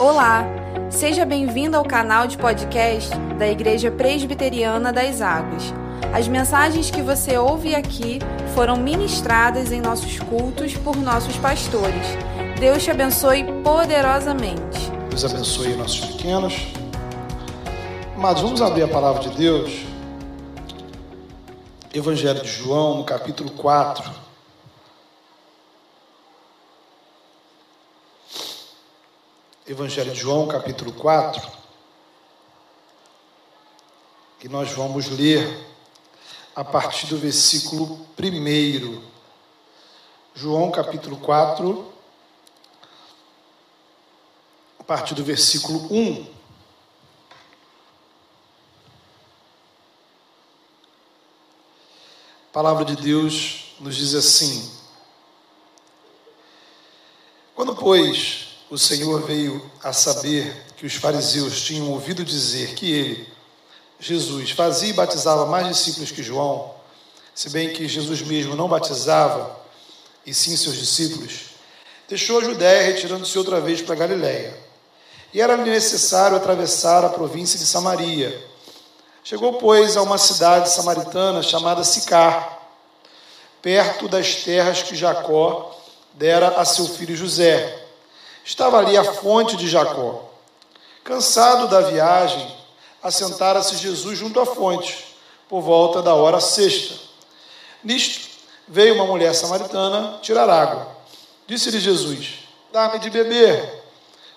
Olá, seja bem-vindo ao canal de podcast da Igreja Presbiteriana das Águas. As mensagens que você ouve aqui foram ministradas em nossos cultos por nossos pastores. Deus te abençoe poderosamente. Deus abençoe nossos pequenos. Mas vamos abrir a palavra de Deus. Evangelho de João, no capítulo 4. Evangelho de João, capítulo 4, que nós vamos ler a partir do versículo 1. João, capítulo 4, a partir do versículo 1. A palavra de Deus nos diz assim: Quando, pois, o Senhor veio a saber que os fariseus tinham ouvido dizer que ele, Jesus, fazia e batizava mais discípulos que João, se bem que Jesus mesmo não batizava, e sim seus discípulos, deixou a Judéia, retirando-se outra vez para Galiléia. E era necessário atravessar a província de Samaria. Chegou, pois, a uma cidade samaritana chamada Sicar, perto das terras que Jacó dera a seu filho José. Estava ali a fonte de Jacó. Cansado da viagem, assentara-se Jesus junto à fonte, por volta da hora sexta. Nisto, veio uma mulher samaritana tirar água. Disse-lhe Jesus: Dá-me de beber.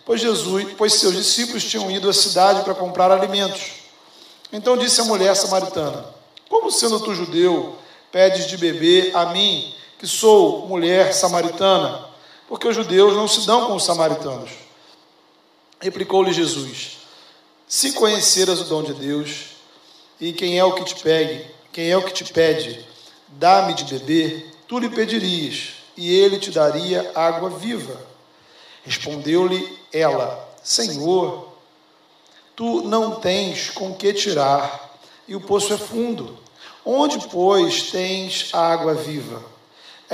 Pois Jesus, pois seus discípulos tinham ido à cidade para comprar alimentos. Então disse a mulher samaritana: Como sendo tu judeu, pedes de beber a mim, que sou mulher samaritana? Porque os judeus não se dão com os samaritanos. Replicou-lhe Jesus: Se conheceras o dom de Deus, e quem é o que te pegue, quem é o que te pede, dá-me de beber, tu lhe pedirias, e ele te daria água viva. Respondeu-lhe ela: Senhor, tu não tens com que tirar, e o poço é fundo. Onde, pois, tens água viva?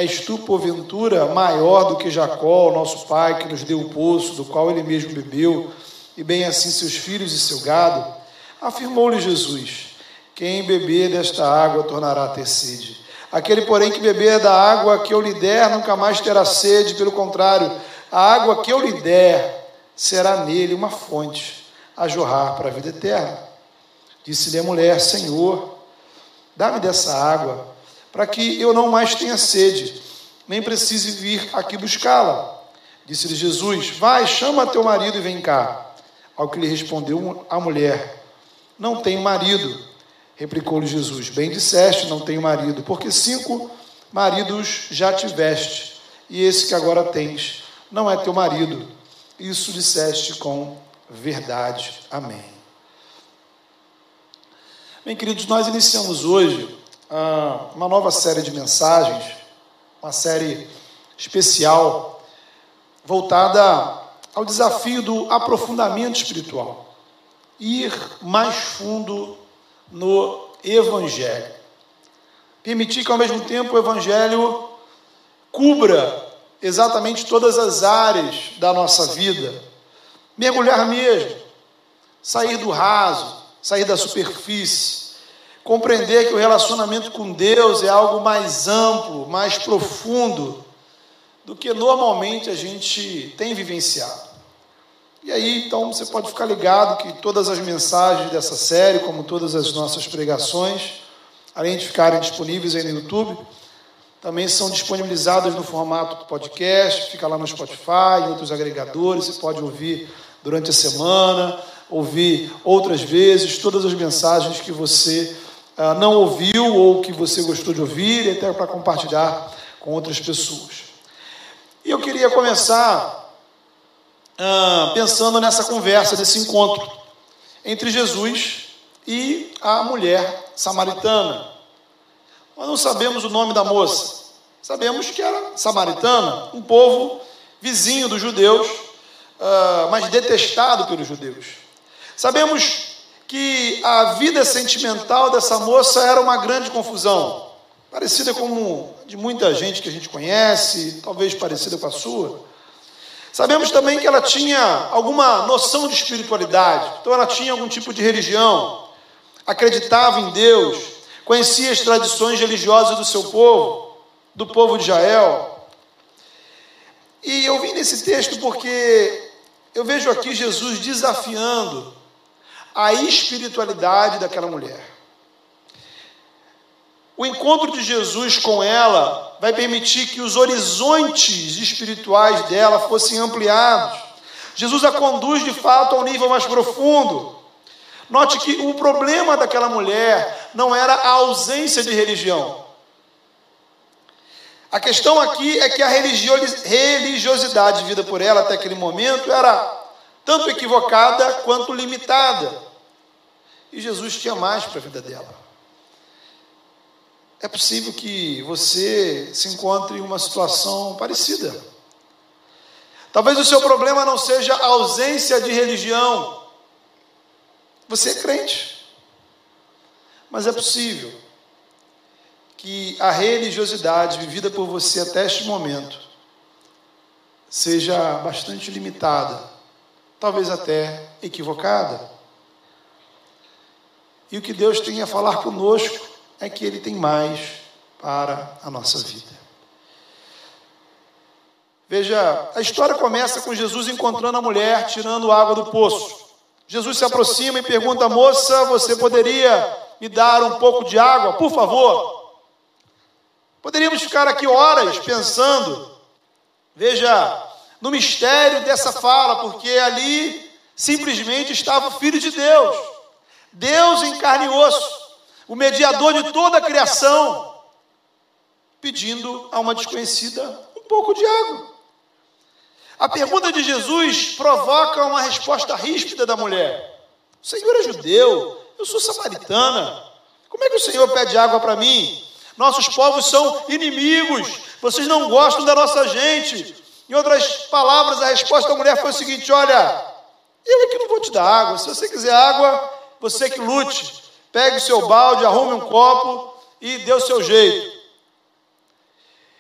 És tu, porventura, maior do que Jacó, nosso pai, que nos deu o poço, do qual ele mesmo bebeu, e bem assim seus filhos e seu gado? Afirmou-lhe Jesus: Quem beber desta água tornará a ter sede. Aquele, porém, que beber da água que eu lhe der, nunca mais terá sede, pelo contrário, a água que eu lhe der será nele uma fonte a jorrar para a vida eterna. Disse-lhe a mulher: Senhor, dá-me dessa água para que eu não mais tenha sede, nem precise vir aqui buscá-la. Disse-lhe Jesus: Vai, chama teu marido e vem cá. Ao que lhe respondeu a mulher: Não tenho marido. Replicou-lhe Jesus: Bem disseste, não tenho marido, porque cinco maridos já tiveste, e esse que agora tens não é teu marido. Isso disseste com verdade. Amém. Bem, queridos, nós iniciamos hoje ah, uma nova série de mensagens, uma série especial voltada ao desafio do aprofundamento espiritual, ir mais fundo no Evangelho. Permitir que ao mesmo tempo o Evangelho cubra exatamente todas as áreas da nossa vida, mergulhar mesmo, sair do raso, sair da superfície, compreender que o relacionamento com Deus é algo mais amplo, mais profundo do que normalmente a gente tem vivenciado. E aí, então, você pode ficar ligado que todas as mensagens dessa série, como todas as nossas pregações, além de ficarem disponíveis aí no YouTube, também são disponibilizadas no formato podcast, fica lá no Spotify, em outros agregadores, você pode ouvir durante a semana, ouvir outras vezes, todas as mensagens que você ah, não ouviu ou que você gostou de ouvir, e até para compartilhar com outras pessoas. E eu queria começar ah, pensando nessa conversa, nesse encontro entre Jesus e a mulher samaritana. Nós não sabemos o nome da moça, sabemos que era samaritana, um povo vizinho dos judeus, ah, mas detestado pelos judeus. Sabemos que a vida sentimental dessa moça era uma grande confusão, parecida com de muita gente que a gente conhece, talvez parecida com a sua. Sabemos também que ela tinha alguma noção de espiritualidade, então ela tinha algum tipo de religião, acreditava em Deus, conhecia as tradições religiosas do seu povo, do povo de Israel. E eu vim nesse texto porque eu vejo aqui Jesus desafiando a espiritualidade daquela mulher. O encontro de Jesus com ela vai permitir que os horizontes espirituais dela fossem ampliados. Jesus a conduz de fato a um nível mais profundo. Note que o problema daquela mulher não era a ausência de religião. A questão aqui é que a religiosidade vivida por ela até aquele momento era tanto equivocada quanto limitada. E Jesus tinha mais para a vida dela. É possível que você se encontre em uma situação parecida. Talvez o seu problema não seja a ausência de religião. Você é crente. Mas é possível que a religiosidade vivida por você até este momento seja bastante limitada, talvez até equivocada. E o que Deus tem a falar conosco é que Ele tem mais para a nossa vida. Veja, a história começa com Jesus encontrando a mulher tirando água do poço. Jesus se aproxima e pergunta: Moça, você poderia me dar um pouco de água, por favor? Poderíamos ficar aqui horas pensando, veja, no mistério dessa fala, porque ali simplesmente estava o Filho de Deus, Deus em carne e osso, o mediador de toda a criação, pedindo a uma desconhecida um pouco de água. A pergunta de Jesus provoca uma resposta ríspida da mulher. O Senhor é judeu, eu sou samaritana. Como é que o Senhor pede água para mim? Nossos povos são inimigos, vocês não gostam da nossa gente. Em outras palavras, a resposta da mulher foi o seguinte: Olha, eu é que não vou te dar água, se você quiser água, você que lute. Pegue o seu balde, arrume um copo e dê o seu jeito.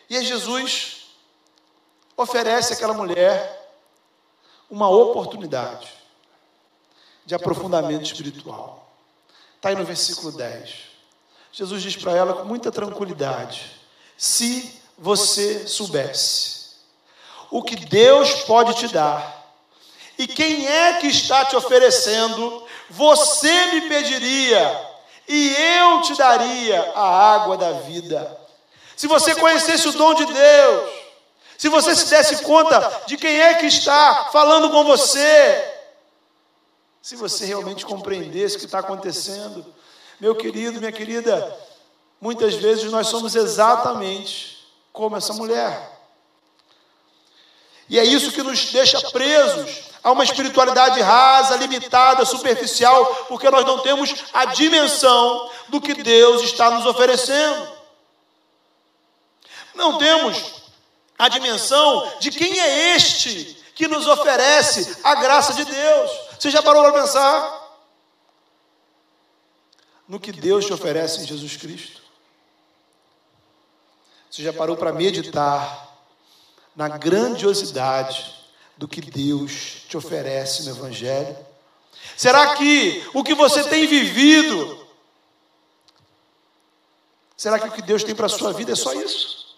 E Jesus oferece àquela mulher uma oportunidade de aprofundamento espiritual. Está aí no versículo 10. Jesus diz para ela com muita tranquilidade: se você soubesse o que Deus pode te dar, e quem é que está te oferecendo, você me pediria, e eu te daria a água da vida. Se você conhecesse o dom de Deus, se você se desse conta de quem é que está falando com você, se você realmente compreendesse o que está acontecendo, meu querido, minha querida, muitas vezes nós somos exatamente como essa mulher. E é isso que nos deixa presos a uma espiritualidade rasa, limitada, superficial, porque nós não temos a dimensão do que Deus está nos oferecendo. Não temos a dimensão de quem é este que nos oferece a graça de Deus. Você já parou para pensar no que Deus te oferece em Jesus Cristo? Você já parou para meditar na grandiosidade do que Deus te oferece no Evangelho? Será que o que você tem vivido, será que o que Deus tem para a sua vida é só isso?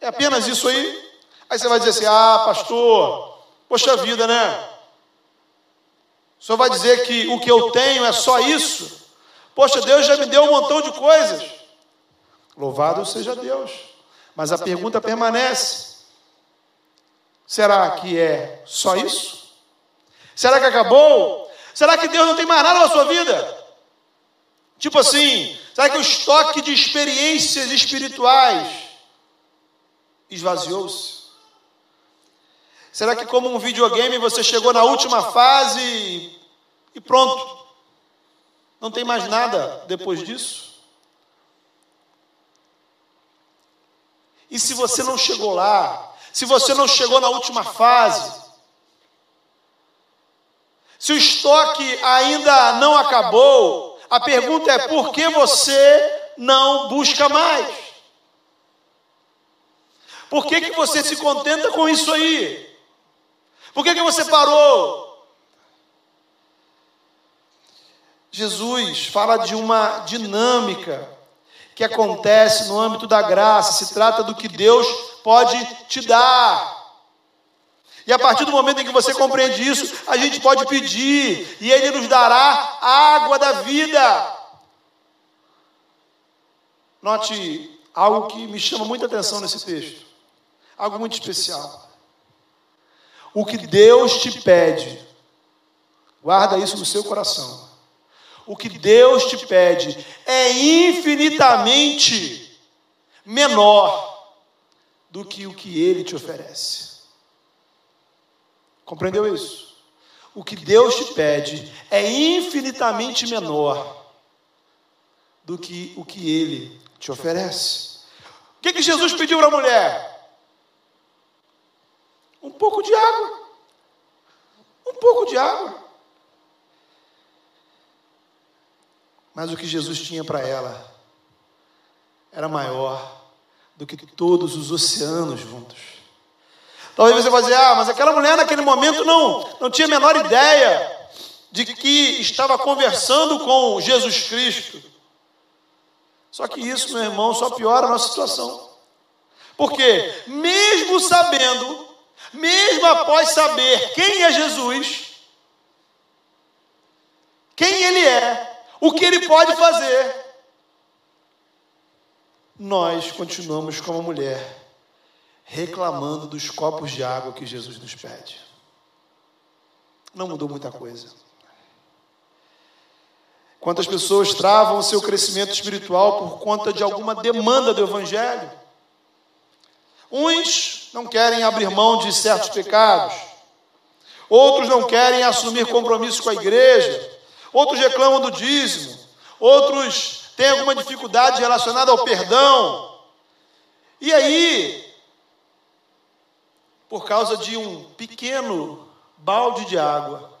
É apenas isso aí? Aí você vai dizer assim: ah, pastor, poxa vida, né? O senhor vai dizer que o que eu tenho é só isso? Poxa, Deus já me deu um montão de coisas. Louvado seja Deus. Mas a pergunta permanece: será que é só isso? Será que acabou? Será que Deus não tem mais nada na sua vida? Tipo assim, será que o estoque de experiências espirituais esvaziou-se? Será que, como um videogame, você chegou na última fase e pronto? Não tem mais nada depois disso? E se você não chegou lá, se você não chegou na última fase, se o estoque ainda não acabou, a pergunta é por que você não busca mais? Por que, que você se contenta com isso aí? Por que, que você parou? Jesus fala de uma dinâmica que acontece no âmbito da graça, se trata do que Deus pode te dar. E a partir do momento em que você compreende isso, a gente pode pedir, e Ele nos dará a água da vida. Note algo que me chama muita atenção nesse texto, algo muito especial. O que Deus te pede, guarda isso no seu coração. O que Deus te pede é infinitamente menor do que o que Ele te oferece. Compreendeu isso? O que Deus te pede é infinitamente menor do que o que Ele te oferece. O que, que Jesus pediu para a mulher? Um pouco de água. Um pouco de água. Mas o que Jesus tinha para ela era maior do que todos os oceanos juntos. Talvez você vá dizer, ah, mas aquela mulher naquele momento não, não tinha a menor ideia de que estava conversando com Jesus Cristo. Só que isso, meu irmão, só piora a nossa situação. Porque, mesmo sabendo, mesmo após saber quem é Jesus, quem Ele é, o que Ele pode fazer, nós continuamos como mulher, reclamando dos copos de água que Jesus nos pede. Não mudou muita coisa. Quantas pessoas travam o seu crescimento espiritual por conta de alguma demanda do Evangelho? Uns não querem abrir mão de certos pecados, outros não querem assumir compromisso com a igreja, outros reclamam do dízimo, outros têm alguma dificuldade relacionada ao perdão. E aí, por causa de um pequeno balde de água,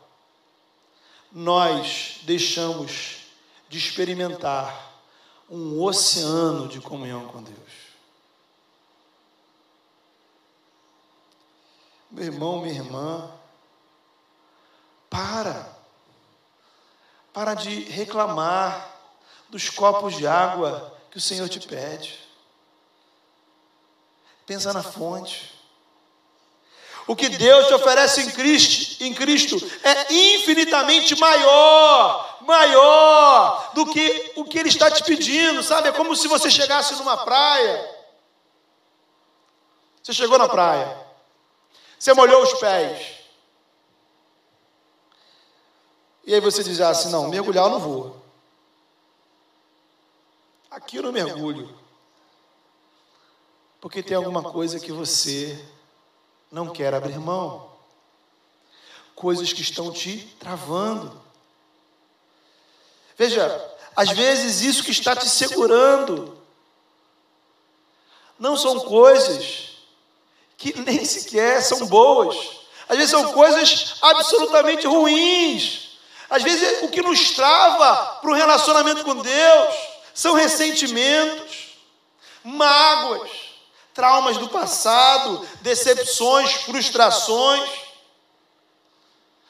nós deixamos de experimentar um oceano de comunhão com Deus. Meu irmão, minha irmã, para. Para de reclamar dos copos de água que o Senhor te pede. Pensa na fonte. O que Deus te oferece em Cristo, em Cristo é infinitamente maior, maior do que o que Ele está te pedindo, sabe? É como se você chegasse numa praia. Você chegou na praia, você molhou os pés. E aí você diz assim: não, mergulhar eu não vou. Aqui eu não mergulho. Porque tem alguma coisa que você não quer abrir mão. Coisas que estão te travando. Veja, às vezes isso que está te segurando não são coisas que nem sequer são boas. Às vezes são coisas absolutamente ruins. Às vezes o que nos trava para o relacionamento com Deus são ressentimentos, mágoas, traumas do passado, decepções, frustrações.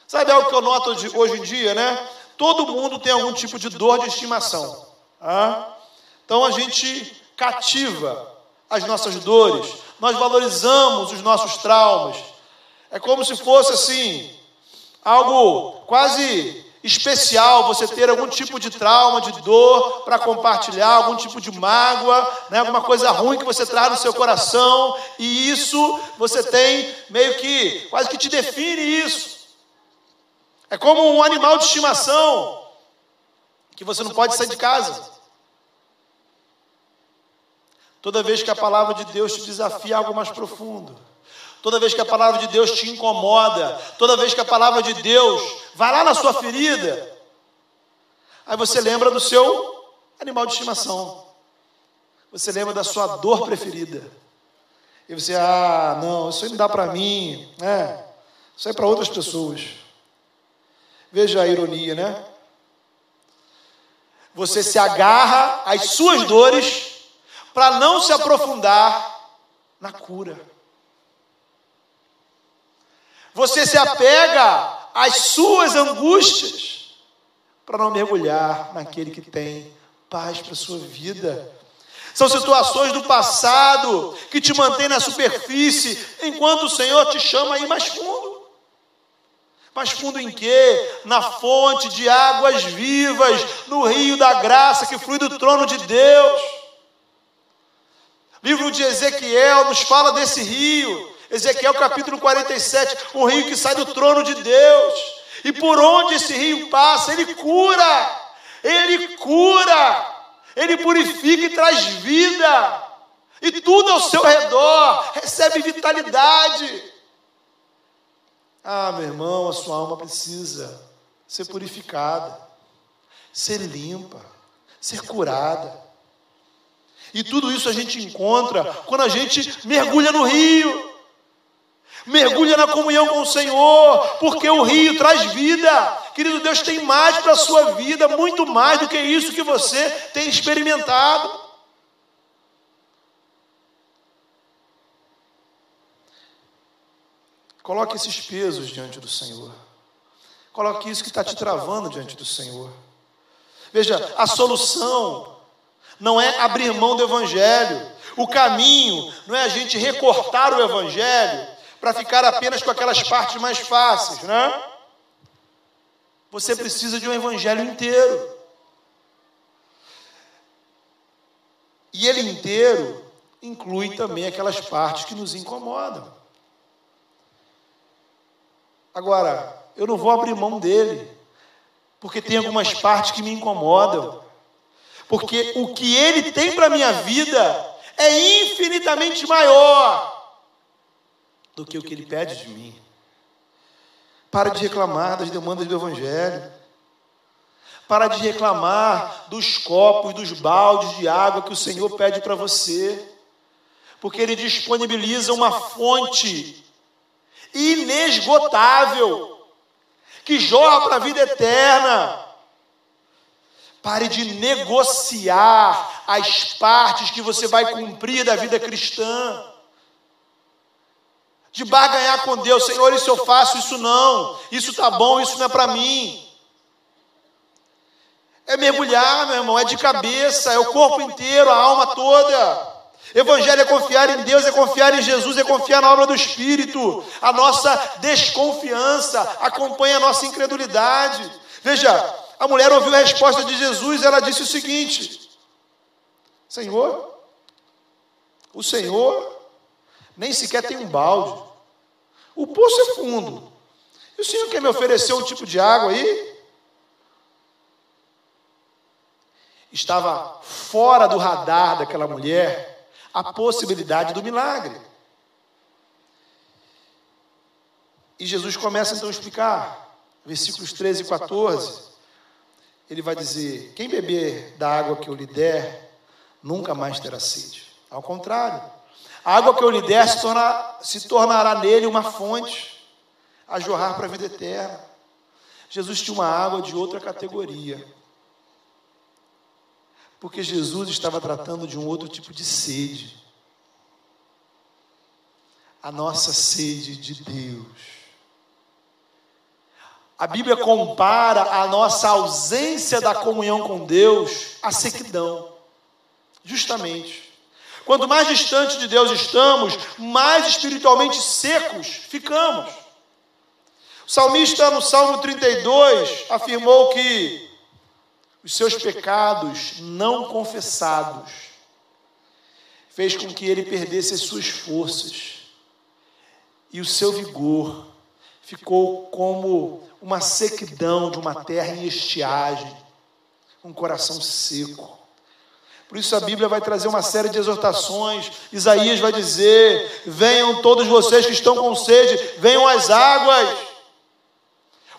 Sabe algo que eu noto hoje em dia, né? Todo mundo tem algum tipo de dor de estimação. Ah? Então a gente cativa as nossas dores, nós valorizamos os nossos traumas. É como se fosse assim, algo quase especial você ter algum tipo de trauma, de dor para compartilhar, algum tipo de mágoa, né, alguma coisa ruim que você traz no seu coração, e isso você tem meio que, quase que te define isso. É como um animal de estimação, que você não pode sair de casa. Toda vez que a palavra de Deus te desafia algo mais profundo toda vez que a palavra de Deus te incomoda, toda vez que a palavra de Deus vai lá na sua ferida, aí você lembra do seu animal de estimação, você lembra da sua dor preferida, e você, ah, não, isso aí não dá para mim, né? Isso aí é para outras pessoas. Veja a ironia, né? Você se agarra às suas dores para não se aprofundar na cura. Você se apega às suas angústias para não mergulhar naquele que tem paz para a sua vida. São situações do passado que te mantêm na superfície, enquanto o Senhor te chama a ir mais fundo. Mais fundo em quê? Na fonte de águas vivas, no rio da graça que flui do trono de Deus. Livro de Ezequiel nos fala desse rio. Ezequiel capítulo 47, um rio que sai do trono de Deus. E por onde esse rio passa, ele cura. Ele cura. Ele purifica e traz vida. E tudo ao seu redor recebe vitalidade. Ah, meu irmão, a sua alma precisa ser purificada, ser limpa, ser curada. E tudo isso a gente encontra quando a gente mergulha no rio, mergulha na comunhão com o Senhor, porque o rio traz vida. Querido Deus tem mais para a sua vida, muito mais do que isso que você tem experimentado. Coloque esses pesos diante do Senhor. Coloque isso que está te travando diante do Senhor. Veja, a solução não é abrir mão do Evangelho. O caminho não é a gente recortar o Evangelho para ficar apenas com aquelas partes mais fáceis, né? Você precisa de um Evangelho inteiro. E ele inteiro inclui também aquelas partes que nos incomodam. Agora, eu não vou abrir mão dele, porque tem algumas partes que me incomodam. Porque o que ele tem para minha vida é infinitamente maior do que o que ele pede de mim. Para de reclamar das demandas do Evangelho. Para de reclamar dos copos, dos baldes de água que o Senhor pede para você. Porque Ele disponibiliza uma fonte inesgotável, que jorra para a vida eterna. Pare de negociar as partes que você vai cumprir da vida cristã. De barganhar com Deus, Senhor, isso eu faço, isso não. Isso tá bom, isso não é para mim. É mergulhar, meu irmão, é de cabeça, é o corpo inteiro, a alma toda. Evangelho é confiar em Deus, é confiar em Jesus, é confiar na obra do Espírito. A nossa desconfiança acompanha a nossa incredulidade. Veja, a mulher ouviu a resposta de Jesus, ela disse o seguinte: Senhor, o Senhor nem sequer tem um balde, o poço é fundo, e o Senhor quer me oferecer um tipo de água aí? Estava fora do radar daquela mulher a possibilidade do milagre. E Jesus começa então a explicar, versículos 13 e 14. Ele vai dizer: Quem beber da água que eu lhe der, nunca mais terá sede. Ao contrário, a água que eu lhe der se, torna, se tornará nele uma fonte a jorrar para a vida eterna. Jesus tinha uma água de outra categoria porque Jesus estava tratando de um outro tipo de sede. A nossa sede de Deus. A Bíblia compara a nossa ausência da comunhão com Deus à sequidão. Justamente. Quanto mais distante de Deus estamos, mais espiritualmente secos ficamos. O salmista, no Salmo 32, afirmou que os seus pecados não confessados, fez com que ele perdesse as suas forças e o seu vigor ficou como uma sequidão de uma terra em estiagem, um coração seco. Por isso a Bíblia vai trazer uma série de exortações. Isaías vai dizer: Venham todos vocês que estão com sede, venham às águas.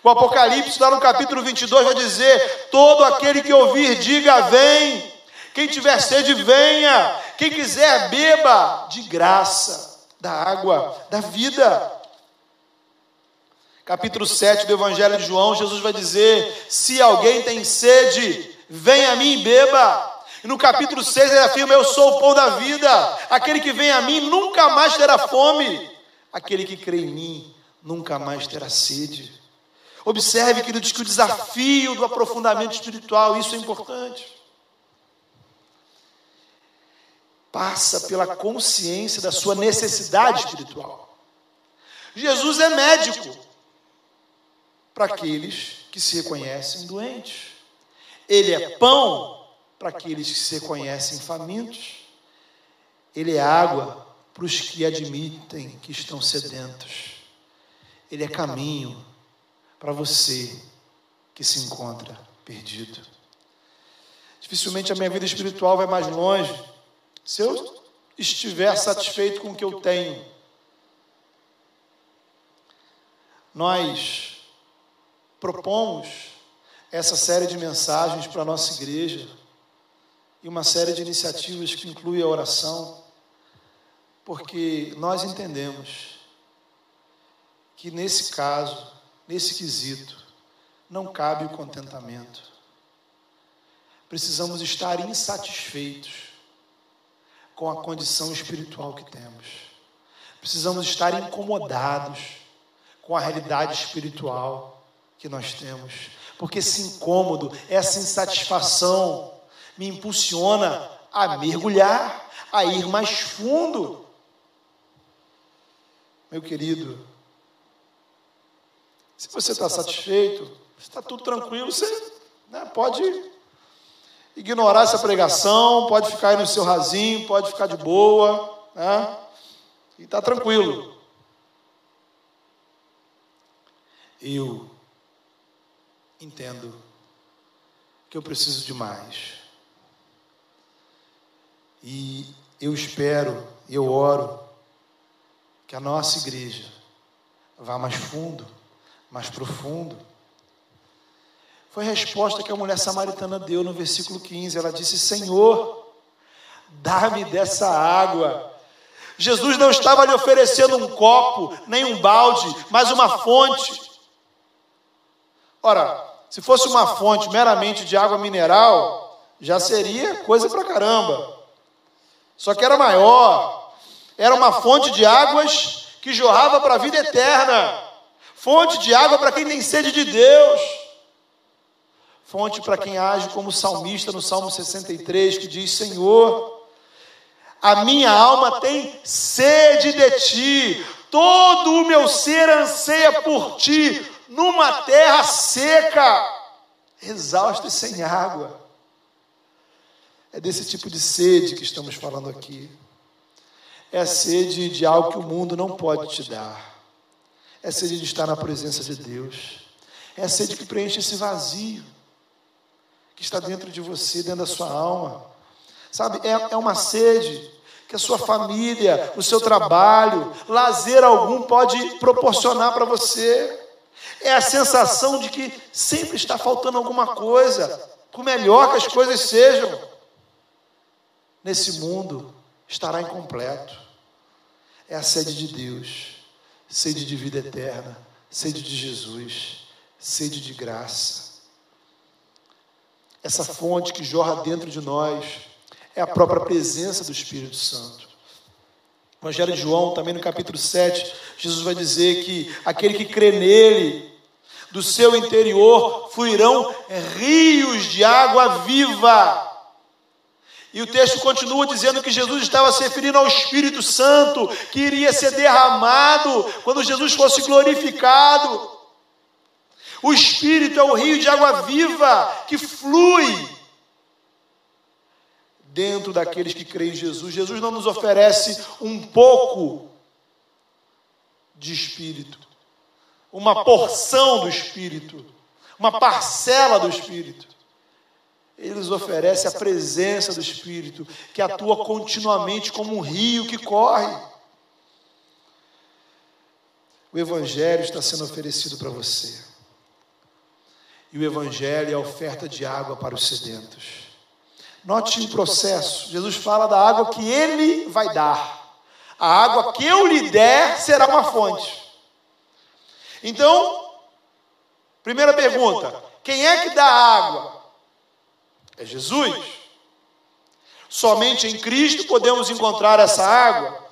O Apocalipse, lá no capítulo 22, vai dizer: Todo aquele que ouvir, diga vem. Quem tiver sede, venha. Quem quiser, beba de graça da água da vida. Capítulo 7 do Evangelho de João, Jesus vai dizer: Se alguém tem sede, venha a mim e beba. No capítulo 6 ele afirma: Eu sou o pão da vida. Aquele que vem a mim nunca mais terá fome. Aquele que crê em mim nunca mais terá sede. Observe, queridos, que o desafio do aprofundamento espiritual, isso é importante. Passa pela consciência da sua necessidade espiritual. Jesus é médico para aqueles que se reconhecem doentes. Ele é pão para aqueles que se reconhecem famintos. Ele é água para os que admitem que estão sedentos. Ele é caminho para você que se encontra perdido. Dificilmente a minha vida espiritual vai mais longe se eu estiver satisfeito com o que eu tenho. Nós propomos essa série de mensagens para a nossa igreja e uma série de iniciativas que inclui a oração, porque nós entendemos que nesse caso, nesse quesito, não cabe o contentamento. Precisamos estar insatisfeitos com a condição espiritual que temos. Precisamos estar incomodados com a realidade espiritual que nós temos. Porque esse incômodo, essa insatisfação me impulsiona a mergulhar, a ir mais fundo. Meu querido, se você está satisfeito, está tudo tranquilo, você né, pode ignorar essa pregação, pode ficar aí no seu rasinho, pode ficar de boa, né? E está tranquilo. Eu entendo que eu preciso de mais. E eu espero, eu oro, que a nossa igreja vá mais fundo mais profundo. Foi a resposta que a mulher samaritana deu no versículo 15. Ela disse: Senhor, dá-me dessa água. Jesus não estava lhe oferecendo um copo, nem um balde, mas uma fonte. Ora, se fosse uma fonte meramente de água mineral, já seria coisa pra caramba. Só que era maior. Era uma fonte de águas que jorrava para a vida eterna fonte de água para quem tem sede de Deus, fonte para quem age como salmista no Salmo 63, que diz: Senhor, a minha alma tem sede de ti, todo o meu ser anseia por ti, numa terra seca, exausta e sem água. É desse tipo de sede que estamos falando aqui. É a sede de algo que o mundo não pode te dar é sede de estar na presença de Deus. É a sede que preenche esse vazio que está dentro de você, dentro da sua alma. Sabe, é, é uma sede que a sua família, o seu trabalho, lazer algum pode proporcionar para você. É a sensação de que sempre está faltando alguma coisa, por melhor que as coisas sejam. Nesse mundo estará incompleto. É a sede de Deus sede de vida eterna, sede de Jesus, sede de graça. Essa fonte que jorra dentro de nós é a própria presença do Espírito Santo. No Evangelho de João, também no capítulo 7, Jesus vai dizer que aquele que crê nele, do seu interior fluirão rios de água viva. E o texto continua dizendo que Jesus estava se referindo ao Espírito Santo, que iria ser derramado quando Jesus fosse glorificado. O Espírito é o rio de água viva que flui dentro daqueles que creem em Jesus. Jesus não nos oferece um pouco de Espírito, uma porção do Espírito, uma parcela do Espírito. Ele nos oferece a presença do Espírito, que atua continuamente como um rio que corre. O Evangelho está sendo oferecido para você. E o Evangelho é a oferta de água para os sedentos. Note o processo. Jesus fala da água que Ele vai dar. A água que eu lhe der será uma fonte. Então, primeira pergunta: quem é que dá água? É Jesus. Somente em Cristo podemos encontrar essa água.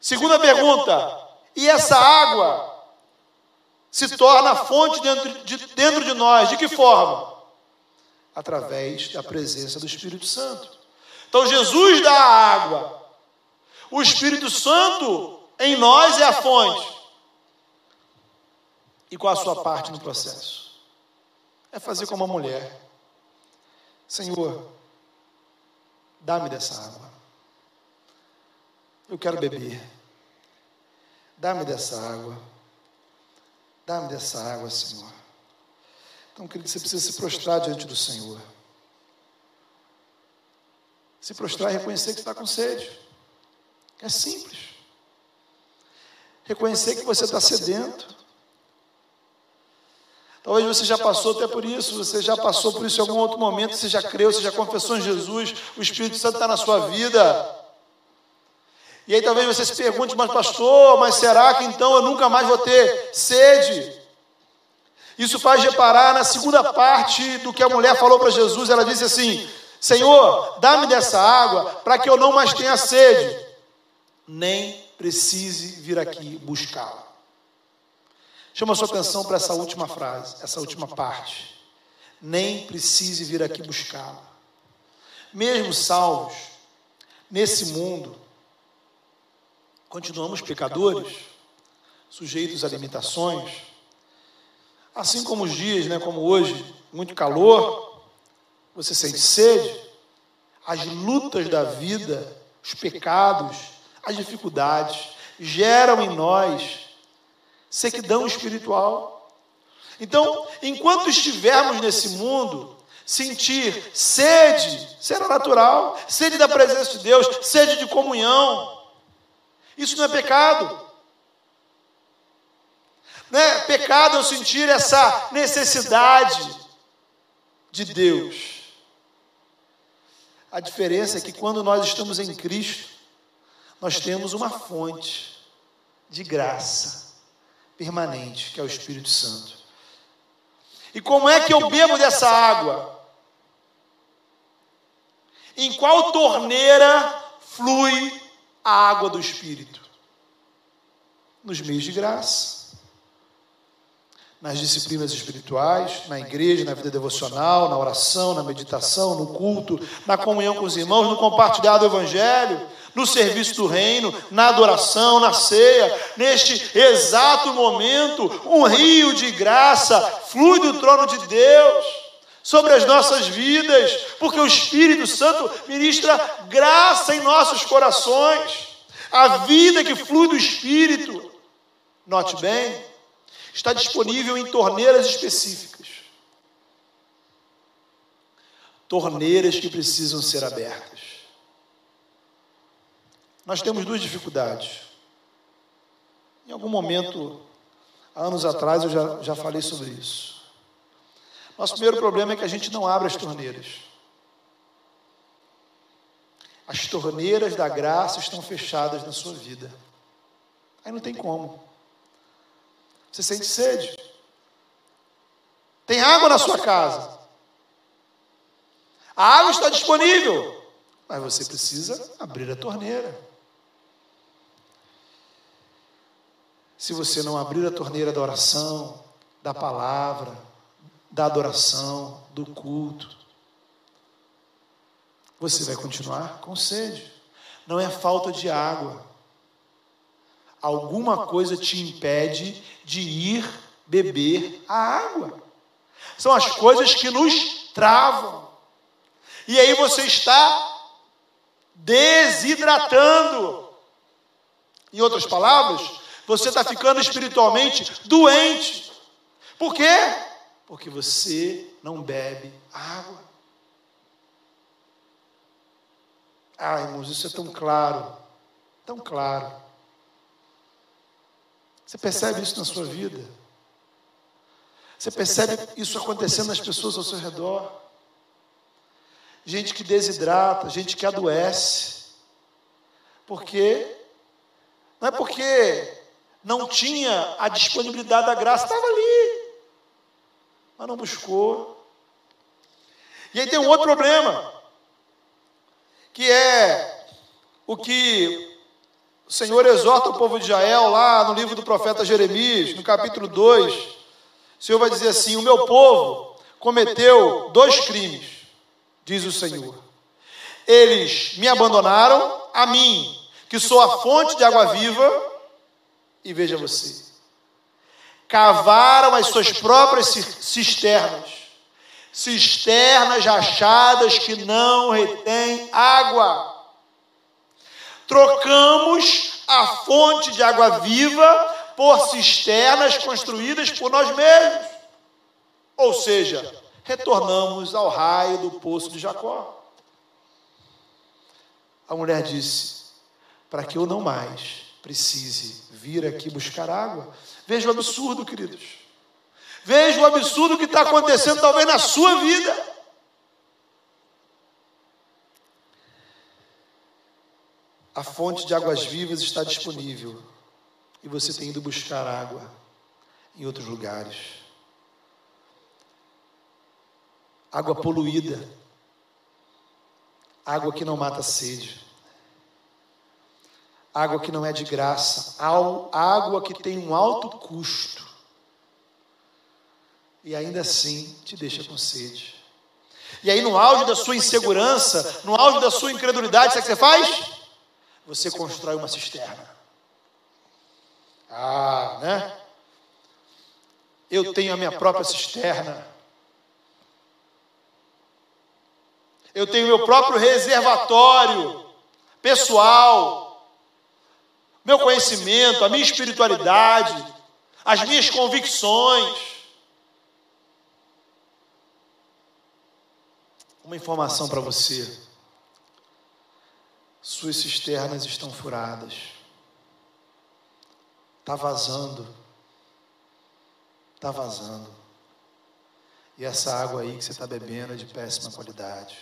Segunda pergunta: e essa água se torna fonte dentro de, dentro de nós? De que forma? Através da presença do Espírito Santo. Então Jesus dá a água, o Espírito Santo em nós é a fonte. E qual a sua parte no processo? É fazer como a mulher. Senhor, dá-me dessa água. Eu quero beber. Dá-me dessa água. Dá-me dessa água, Senhor. Então, querido, você precisa se prostrar diante do Senhor. Se prostrar e reconhecer que está com sede. É simples. Reconhecer que você está sedento. Talvez você já passou até por isso, você já passou por isso em algum outro momento, você já creu, você já confessou em Jesus, o Espírito Santo está na sua vida. E aí talvez você se pergunte, mas pastor, mas será que então eu nunca mais vou ter sede? Isso faz reparar na segunda parte do que a mulher falou para Jesus. Ela disse assim: Senhor, dá-me dessa água para que eu não mais tenha sede, nem precise vir aqui buscá-la. Chama sua atenção para essa última frase, essa última parte. Nem precise vir aqui buscá-la. Mesmo salvos, nesse mundo, continuamos pecadores, sujeitos a limitações. Assim como os dias, né, como hoje, muito calor, você sente sede, as lutas da vida, os pecados, as dificuldades geram em nós sequidão espiritual. Então, enquanto estivermos nesse mundo, sentir sede será natural, sede da presença de Deus, sede de comunhão. Isso não é pecado. Né? Pecado é sentir essa necessidade de Deus. A diferença é que quando nós estamos em Cristo, nós temos uma fonte de graça permanente, que é o Espírito Santo. E como é que eu bebo dessa água? Em qual torneira flui a água do Espírito? Nos meios de graça. Nas disciplinas espirituais, na igreja, na vida devocional, na oração, na meditação, no culto, na comunhão com os irmãos, no compartilhar do Evangelho, no serviço do reino, na adoração, na ceia. Neste exato momento, um rio de graça flui do trono de Deus sobre as nossas vidas, porque o Espírito Santo ministra graça em nossos corações. A vida que flui do Espírito, note bem, está disponível em torneiras específicas. Torneiras que precisam ser abertas. Nós temos duas dificuldades. Em algum momento, anos atrás, eu já, já falei sobre isso. Nosso primeiro problema é que a gente não abre as torneiras. As torneiras da graça estão fechadas na sua vida. Aí não tem como. Você sente sede. Tem água na sua casa. A água está disponível. Mas você precisa abrir a torneira. Se você não abrir a torneira da oração, da palavra, da adoração, do culto, você vai continuar com sede. Não é falta de água. Alguma coisa te impede de ir beber a água. São as coisas que nos travam. E aí você está desidratando. Em outras palavras, você está ficando espiritualmente doente. Por quê? Porque você não bebe água. Ah, irmãos, isso é tão claro, tão claro. Você percebe isso na sua vida? Você percebe isso acontecendo nas pessoas ao seu redor? Gente que desidrata, gente que adoece. Por quê? Não é porque não tinha a disponibilidade da graça, estava ali, mas não buscou. E aí tem um outro problema. que é o que o Senhor exorta o povo de Israel lá no livro do profeta Jeremias, no capítulo 2. O Senhor vai dizer assim: O meu povo cometeu dois crimes, diz o Senhor. Eles me abandonaram a mim, que sou a fonte de água viva, e veja você, cavaram as suas próprias cisternas, cisternas rachadas que não retêm água Trocamos a fonte de água viva por cisternas construídas por nós mesmos. Ou seja, retornamos ao raio do poço de Jacó. A mulher disse: Para que eu não mais precise vir aqui buscar água. Veja o absurdo, queridos. Veja o absurdo que está acontecendo, talvez na sua vida. A fonte de águas vivas está disponível e você tem ido buscar água em outros lugares. Água poluída, água que não mata sede, água que não é de graça, água que tem um alto custo e ainda assim te deixa com sede. E aí, no auge da sua insegurança, no auge da sua incredulidade, sabe o que você faz? você constrói uma cisterna. Ah, né? Eu tenho a minha própria cisterna. Eu tenho meu próprio reservatório pessoal, meu conhecimento, a minha espiritualidade, as minhas convicções. Uma informação para você. Suas cisternas estão furadas. Está vazando. Está vazando. E essa água aí que você está bebendo é de péssima qualidade.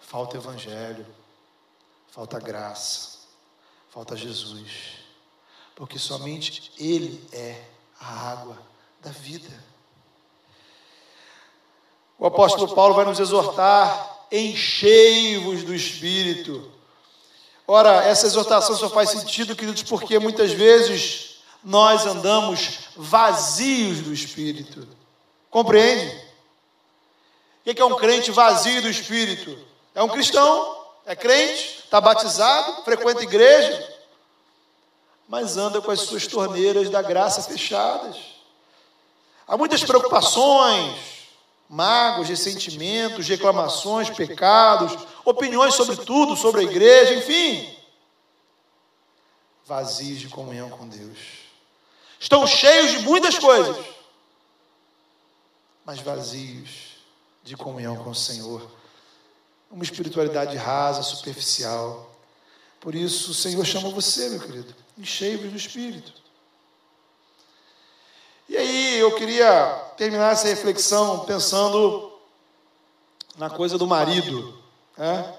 Falta evangelho. Falta graça. Falta Jesus. Porque somente Ele é a água da vida. O apóstolo Paulo vai nos exortar: enchei-vos do Espírito. Ora, essa exortação só faz sentido, queridos, porque muitas vezes nós andamos vazios do Espírito. Compreende? O que é um crente vazio do Espírito? É um cristão, é crente, está batizado, frequenta igreja, mas anda com as suas torneiras da graça fechadas. Há muitas preocupações, mágoas, ressentimentos, reclamações, pecados, opiniões sobre tudo, sobre a igreja, enfim. Vazios de comunhão com Deus. Estão cheios de muitas coisas, mas vazios de comunhão com o Senhor. Uma espiritualidade rasa, superficial. Por isso o Senhor chama você, meu querido, enchei-vos do Espírito. E aí eu queria terminar essa reflexão pensando na coisa do marido. Né?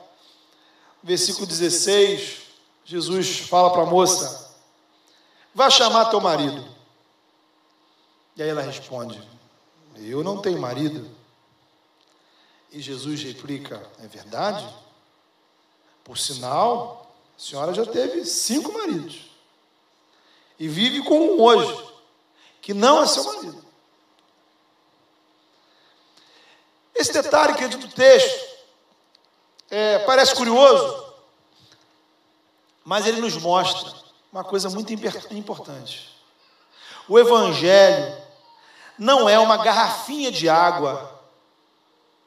Versículo 16, Jesus fala para a moça: Vá chamar teu marido. E aí ela responde: Eu não tenho marido. E Jesus replica: É verdade? Por sinal, a senhora já teve cinco maridos. E vive com um hoje que não é seu marido. Esse detalhe que é do texto é, parece curioso, mas ele nos mostra uma coisa muito importante. O Evangelho não é uma garrafinha de água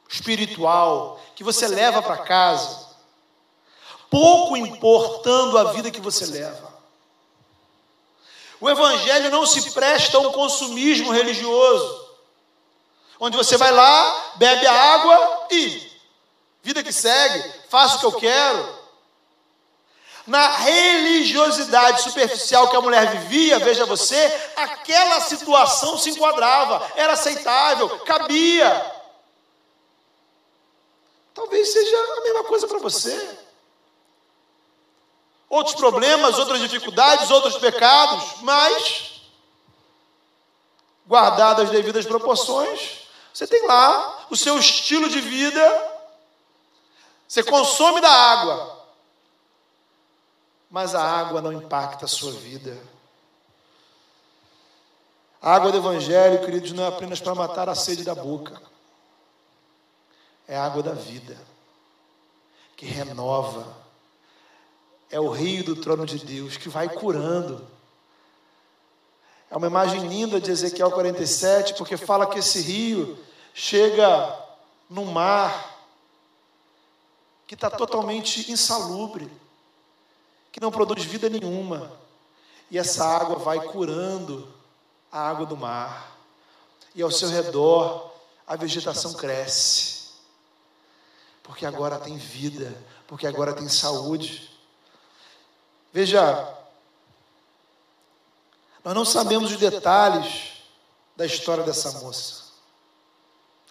espiritual que você leva para casa, pouco importando a vida que você leva. O Evangelho não se presta a um consumismo religioso, onde você vai lá, bebe a água e vida que segue, faço o que eu quero. Na religiosidade superficial que a mulher vivia, veja você, aquela situação se enquadrava, era aceitável, cabia. Talvez seja a mesma coisa para você outros problemas, outras dificuldades, outros pecados, mas, guardadas as devidas proporções, você tem lá o seu estilo de vida Você consome da água, mas a água não impacta a sua vida. A água do Evangelho, queridos, não é apenas para matar a sede da boca, é a água da vida, que renova, é o rio do trono de Deus, que vai curando. É uma imagem linda de Ezequiel 47, porque fala que esse rio chega no mar que está totalmente insalubre, que não produz vida nenhuma, e essa água vai curando a água do mar, e ao seu redor a vegetação cresce, porque agora tem vida, porque agora tem saúde. Veja, nós não sabemos os detalhes da história dessa moça.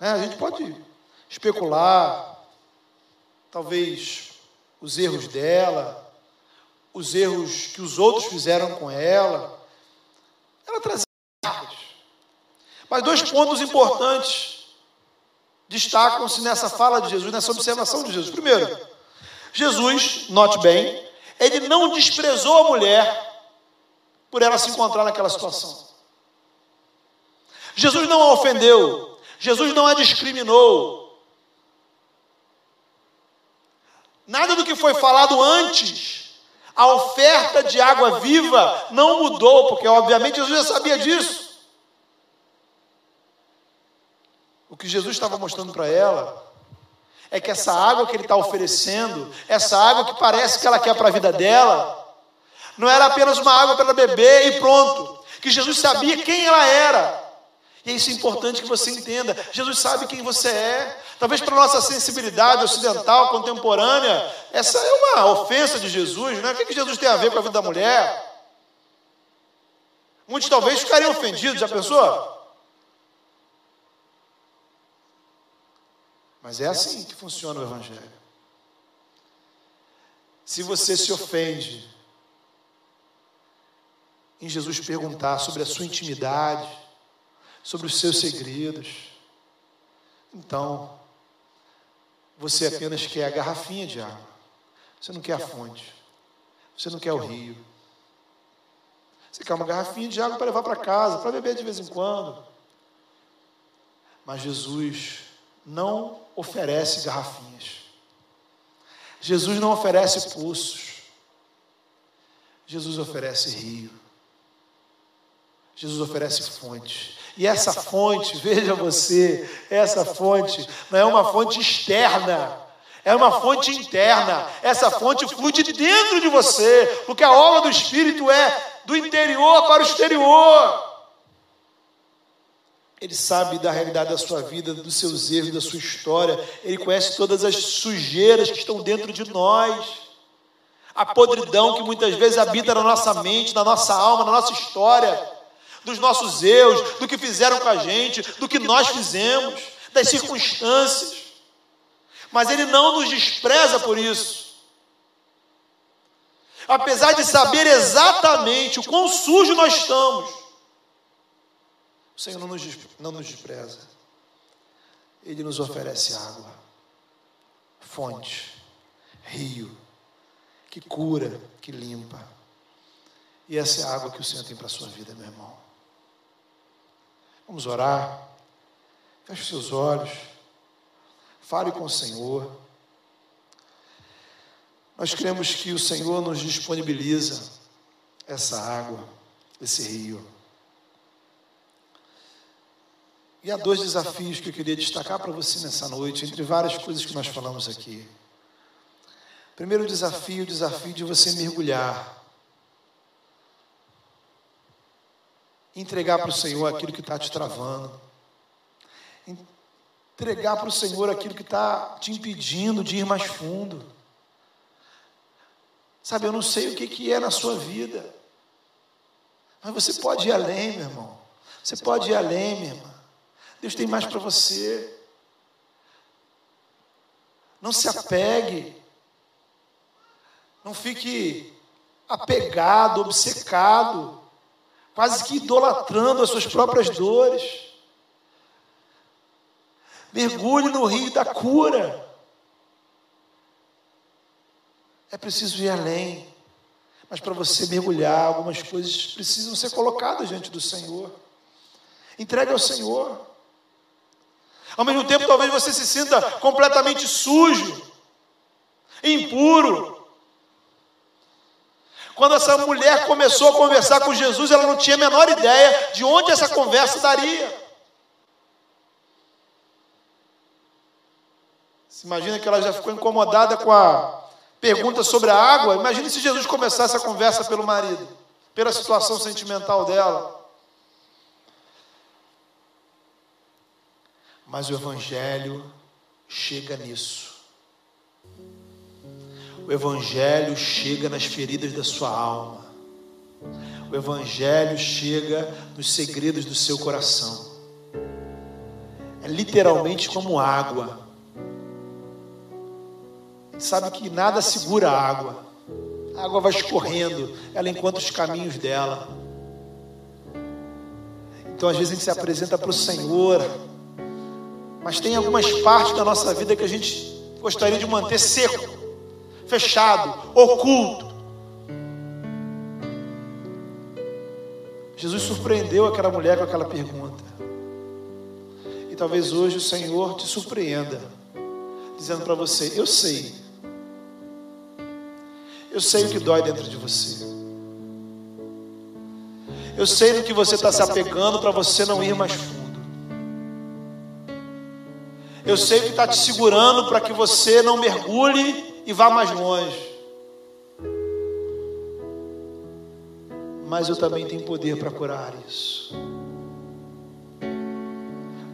É, a gente pode especular, talvez os erros dela, os erros que os outros fizeram com ela. Ela trazia mas dois pontos importantes destacam-se nessa fala de Jesus, nessa observação de Jesus. Primeiro, Jesus, note bem, ele não desprezou a mulher por ela se encontrar naquela situação. Jesus não a ofendeu, Jesus não a discriminou. Nada do que foi falado antes, a oferta de água viva não mudou, porque obviamente Jesus já sabia disso. O que Jesus estava mostrando para ela é que essa água que ele está oferecendo, essa água que parece que ela quer para a vida dela, não era apenas uma água para ela beber e pronto. Que Jesus sabia quem ela era. E é isso é importante que você entenda. Jesus sabe quem você é. Talvez para nossa sensibilidade ocidental, contemporânea, essa é uma ofensa de Jesus, né? O que Jesus tem a ver com a vida da mulher? Muitos talvez ficariam ofendidos, já pensou? Mas é assim que funciona o Evangelho. Se você se ofende em Jesus perguntar sobre a sua intimidade, sobre os seus segredos, então você apenas quer a garrafinha de água. Você não quer a fonte. Você não quer o rio. Você quer uma garrafinha de água para levar para casa, para beber de vez em quando. Mas Jesus não oferece garrafinhas. Jesus não oferece poços. Jesus oferece rio. Jesus oferece fonte. E essa fonte, veja você, essa fonte não é uma fonte externa, é uma fonte interna. Essa fonte flui de dentro de você, porque a obra do Espírito é do interior para o exterior. Ele sabe da realidade da sua vida, dos seus erros, da sua história. Ele conhece todas as sujeiras que estão dentro de nós. A podridão que muitas vezes habita na nossa mente, na nossa alma, na nossa história. Dos nossos erros, do que fizeram com a gente, do que nós fizemos, das circunstâncias. Mas Ele não nos despreza por isso. Apesar de saber exatamente o quão sujo nós estamos, o Senhor não nos, não nos despreza. Ele nos oferece água, fonte, rio, que cura, que limpa. E essa é a água que o Senhor tem para a sua vida, meu irmão. Vamos orar. Feche os seus olhos. Fale com o Senhor. Nós cremos que o Senhor nos disponibiliza essa água, esse rio. E há dois desafios que eu queria destacar para você nessa noite, entre várias coisas que nós falamos aqui. Primeiro desafio, o desafio de você mergulhar. Entregar para o Senhor aquilo que está te travando. Entregar para o Senhor aquilo que está te impedindo de ir mais fundo. Sabe, eu não sei o que, que é na sua vida. Mas você pode ir além, meu irmão. Você pode ir além, minha irmã. Deus tem mais para você. Não se apegue. Não fique apegado, obcecado, quase que idolatrando as suas próprias dores. Mergulhe no rio da cura. É preciso ir além. Mas para você mergulhar, algumas coisas precisam ser colocadas diante do Senhor. Entregue ao Senhor. Ao mesmo tempo, talvez você se sinta completamente sujo, impuro. Quando essa mulher começou a conversar com Jesus, ela não tinha a menor ideia de onde essa conversa daria. Se imagina que ela já ficou incomodada com a pergunta sobre a água. Imagine se Jesus começasse a conversa pelo marido, pela situação sentimental dela. Mas o Evangelho chega nisso. O Evangelho chega nas feridas da sua alma. O Evangelho chega nos segredos do seu coração. É literalmente como água. Sabe que nada segura a água. A água vai escorrendo, ela encontra os caminhos dela. Então, às vezes, a gente se apresenta para o Senhor mas tem algumas partes da nossa vida que a gente gostaria de manter seco, fechado, oculto. Jesus surpreendeu aquela mulher com aquela pergunta. E talvez hoje o Senhor te surpreenda, dizendo para você: Eu sei. Eu sei o que dói dentro de você. Eu sei no que você está se apegando para você não ir mais fundo. Eu sei o que está te segurando para que você não mergulhe e vá mais longe. Mas eu também tenho poder para curar isso.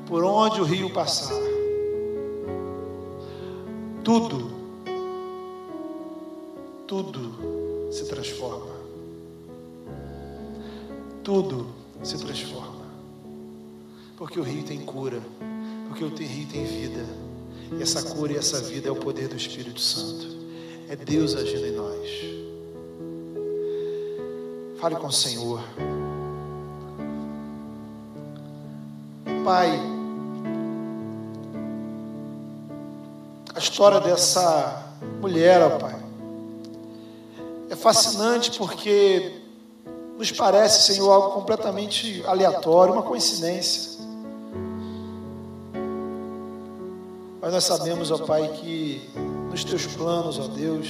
Por onde o rio passar, tudo, tudo se transforma. Tudo se transforma. Porque o rio tem cura. Porque o rio tem vida. E essa cura e essa vida é o poder do Espírito Santo. É Deus agindo em nós. Fale com o Senhor. Pai, a história dessa mulher, ó Pai, é fascinante porque nos parece, Senhor, algo completamente aleatório, uma coincidência. Mas nós sabemos, ó Pai, que nos teus planos, ó Deus,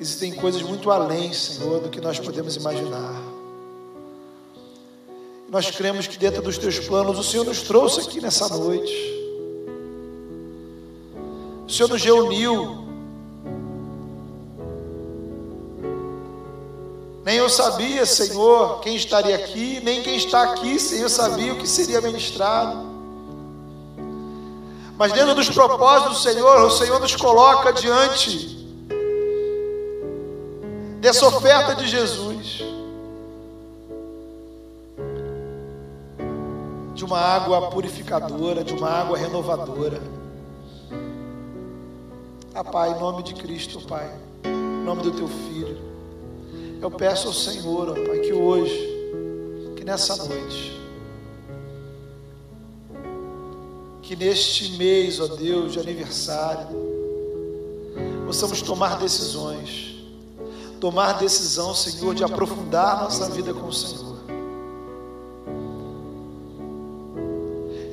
existem coisas muito além, Senhor, do que nós podemos imaginar. Nós cremos que dentro dos teus planos o Senhor nos trouxe aqui nessa noite. O Senhor nos reuniu. Nem eu sabia, Senhor, quem estaria aqui, nem quem está aqui, Senhor, sabia o que seria ministrado. Mas dentro dos propósitos do Senhor, o Senhor nos coloca diante dessa oferta de Jesus. De uma água purificadora, de uma água renovadora. Ah, Pai, em nome de Cristo, Pai, em nome do Teu Filho, eu peço ao Senhor, ó Pai, que hoje, que nessa noite, que neste mês, ó Deus, de aniversário, possamos tomar decisões. Tomar decisão, Senhor, de aprofundar nossa vida com o Senhor.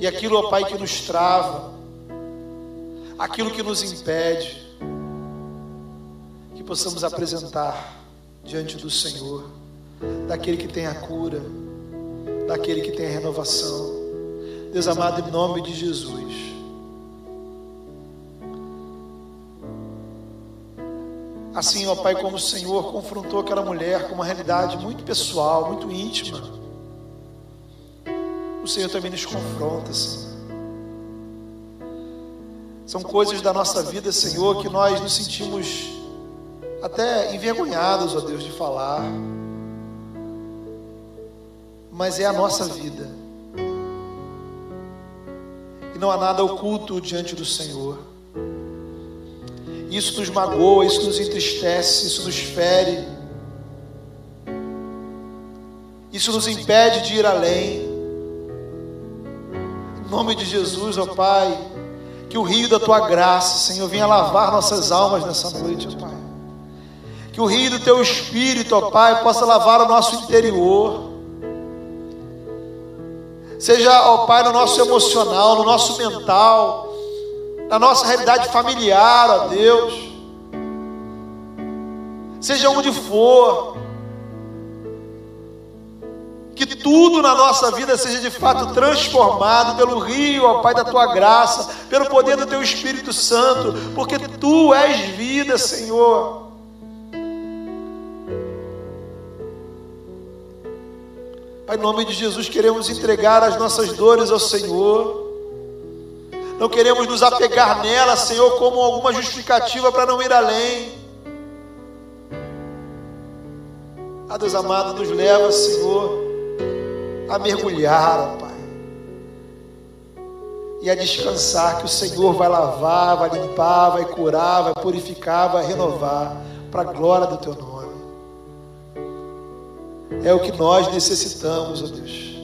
E aquilo, ó Pai, que nos trava, aquilo que nos impede, que possamos apresentar diante do Senhor, daquele que tem a cura, daquele que tem a renovação Deus amado, em nome de Jesus. Assim, ó Pai, como o Senhor confrontou aquela mulher com uma realidade muito pessoal, muito íntima, o Senhor também nos confronta, Senhor. São coisas da nossa vida, Senhor, que nós nos sentimos até envergonhados, ó Deus, de falar. Mas é a nossa vida não há nada oculto diante do Senhor. Isso nos magoa, isso nos entristece, isso nos fere. Isso nos impede de ir além. Em nome de Jesus, ó Pai, que o rio da tua graça, Senhor, venha lavar nossas almas nessa noite, ó Pai. Que o rio do teu espírito, ó Pai, possa lavar o nosso interior. Seja, ó Pai, no nosso emocional, no nosso mental, na nossa realidade familiar, ó Deus. Seja onde for. Que tudo na nossa vida seja de fato transformado pelo rio, ó Pai, da tua graça, pelo poder do teu Espírito Santo, porque tu és vida, Senhor. Pai, em nome de Jesus, queremos entregar as nossas dores ao Senhor. Não queremos nos apegar nela, Senhor, como alguma justificativa para não ir além. Ah, Deus amado, nos leva, Senhor, a mergulhar, Pai, e a descansar, que o Senhor vai lavar, vai limpar, vai curar, vai purificar, vai renovar, para a glória do Teu nome. É o que nós necessitamos, ó Deus.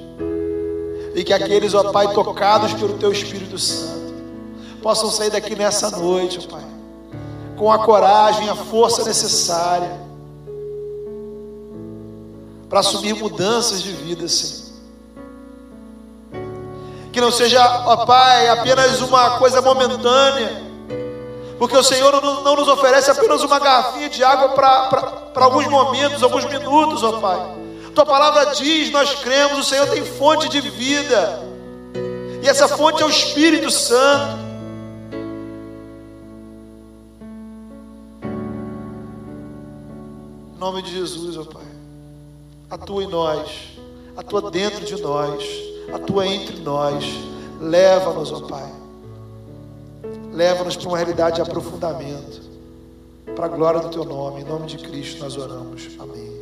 E que aqueles, ó Pai, tocados pelo Teu Espírito Santo, possam sair daqui nessa noite, ó Pai, com a coragem, a força necessária para assumir mudanças de vida, Senhor. Que não seja, ó Pai, apenas uma coisa momentânea, porque o Senhor não, nos oferece apenas uma garrafinha de água para alguns momentos, alguns minutos, ó Pai. Tua palavra diz, nós cremos, o Senhor tem fonte de vida. E essa fonte é o Espírito Santo. Em nome de Jesus, ó Pai. Atua em nós, atua dentro de nós, atua entre nós. Leva-nos, ó Pai. Leva-nos para uma realidade de aprofundamento. Para a glória do Teu nome. Em nome de Cristo nós oramos. Amém.